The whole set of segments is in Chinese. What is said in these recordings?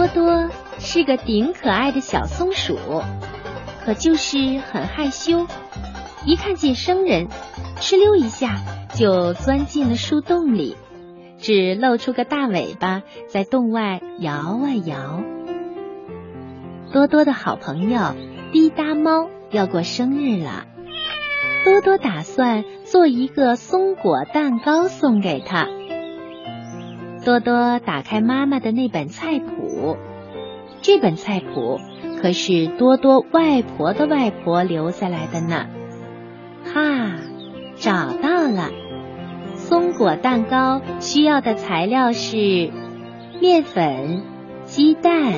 多多是个顶可爱的小松鼠，可就是很害羞，一看见生人，哧溜一下就钻进了树洞里，只露出个大尾巴在洞外摇啊摇。多多的好朋友滴答猫要过生日了，多多打算做一个松果蛋糕送给他。多多打开妈妈的那本菜谱，这本菜谱可是多多外婆的外婆留下来的呢。哈，找到了！松果蛋糕需要的材料是面粉、鸡蛋、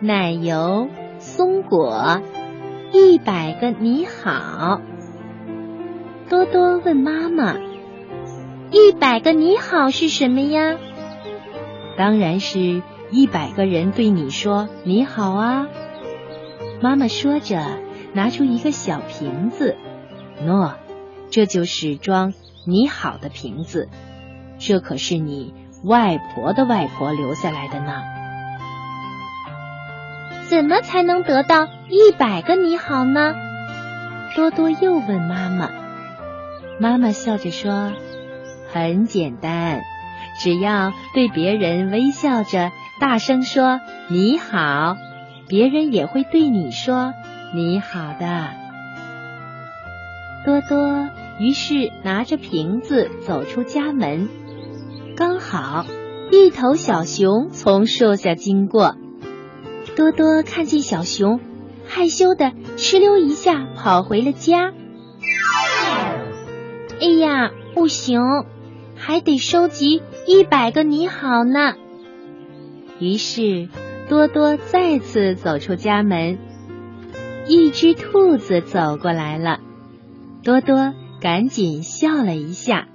奶油、松果，一百个你好。多多问妈妈：“一百个你好是什么呀？”当然是一百个人对你说你好啊！妈妈说着，拿出一个小瓶子，喏，这就是装你好的瓶子，这可是你外婆的外婆留下来的呢。怎么才能得到一百个你好呢？多多又问妈妈。妈妈笑着说：“很简单。”只要对别人微笑着，大声说“你好”，别人也会对你说“你好”的。多多于是拿着瓶子走出家门，刚好一头小熊从树下经过。多多看见小熊，害羞的哧溜一下跑回了家。哎呀，不行！还得收集一百个你好呢。于是多多再次走出家门，一只兔子走过来了。多多赶紧笑了一下，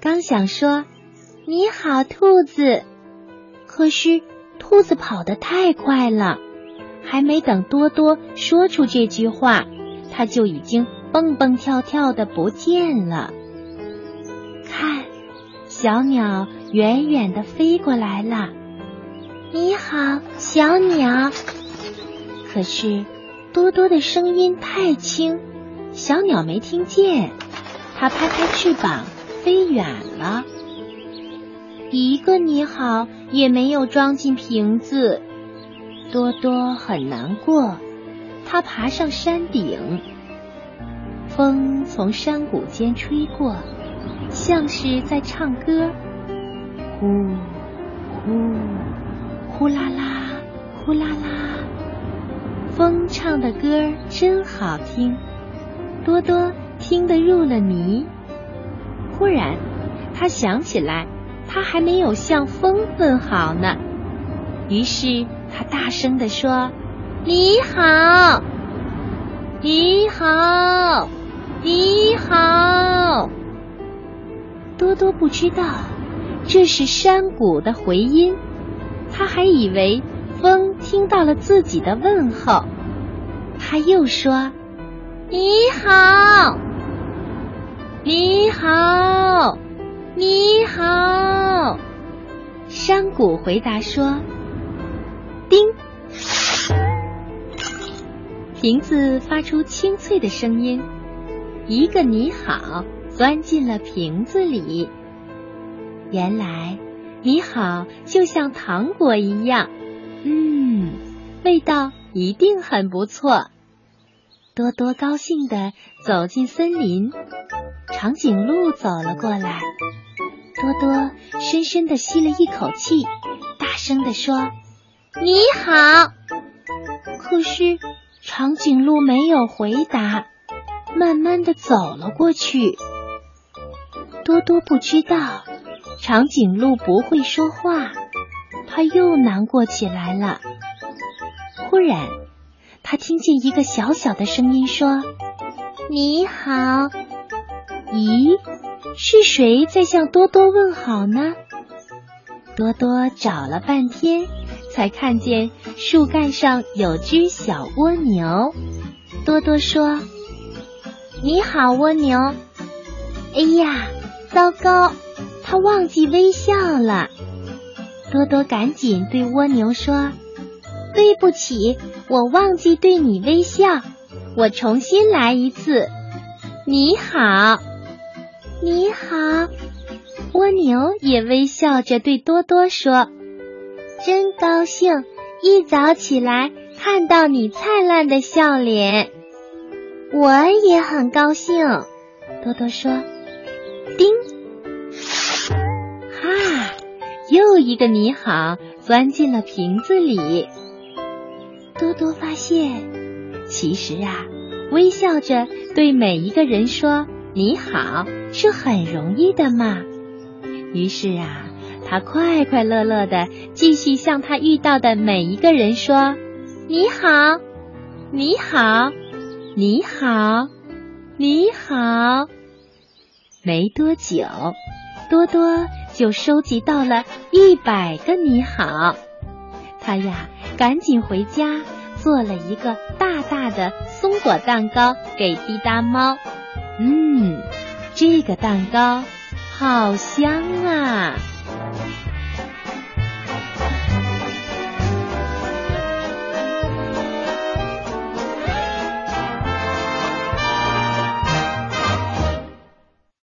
刚想说“你好，兔子”，可是兔子跑得太快了，还没等多多说出这句话，它就已经蹦蹦跳跳的不见了。小鸟远远的飞过来了，你好，小鸟。可是多多的声音太轻，小鸟没听见。它拍拍翅膀飞远了，一个你好也没有装进瓶子。多多很难过，它爬上山顶，风从山谷间吹过。像是在唱歌，呼呼呼啦啦，呼啦啦。风唱的歌真好听，多多听得入了迷。忽然，他想起来，他还没有向风问好呢。于是他大声地说：“你好，你好，你好。”多多不知道这是山谷的回音，他还以为风听到了自己的问候。他又说：“你好，你好，你好。”山谷回答说：“叮。”瓶子发出清脆的声音，一个你好。钻进了瓶子里。原来，你好，就像糖果一样，嗯，味道一定很不错。多多高兴的走进森林，长颈鹿走了过来。多多深深的吸了一口气，大声的说：“你好。”可是，长颈鹿没有回答，慢慢的走了过去。多多不知道长颈鹿不会说话，他又难过起来了。忽然，他听见一个小小的声音说：“你好。”咦，是谁在向多多问好呢？多多找了半天，才看见树干上有只小蜗牛。多多说：“你好，蜗牛。”哎呀！糟糕，他忘记微笑了。多多赶紧对蜗牛说：“对不起，我忘记对你微笑，我重新来一次。你好，你好。蜗牛也微笑着对多多说：“真高兴，一早起来看到你灿烂的笑脸。”我也很高兴，多多说：“叮，哈，又一个你好钻进了瓶子里。”多多发现，其实啊，微笑着对每一个人说“你好”是很容易的嘛。于是啊，他快快乐乐的继续向他遇到的每一个人说：“你好，你好，你好，你好。”没多久，多多就收集到了一百个“你好”。他呀，赶紧回家做了一个大大的松果蛋糕给滴答猫。嗯，这个蛋糕。好香啊！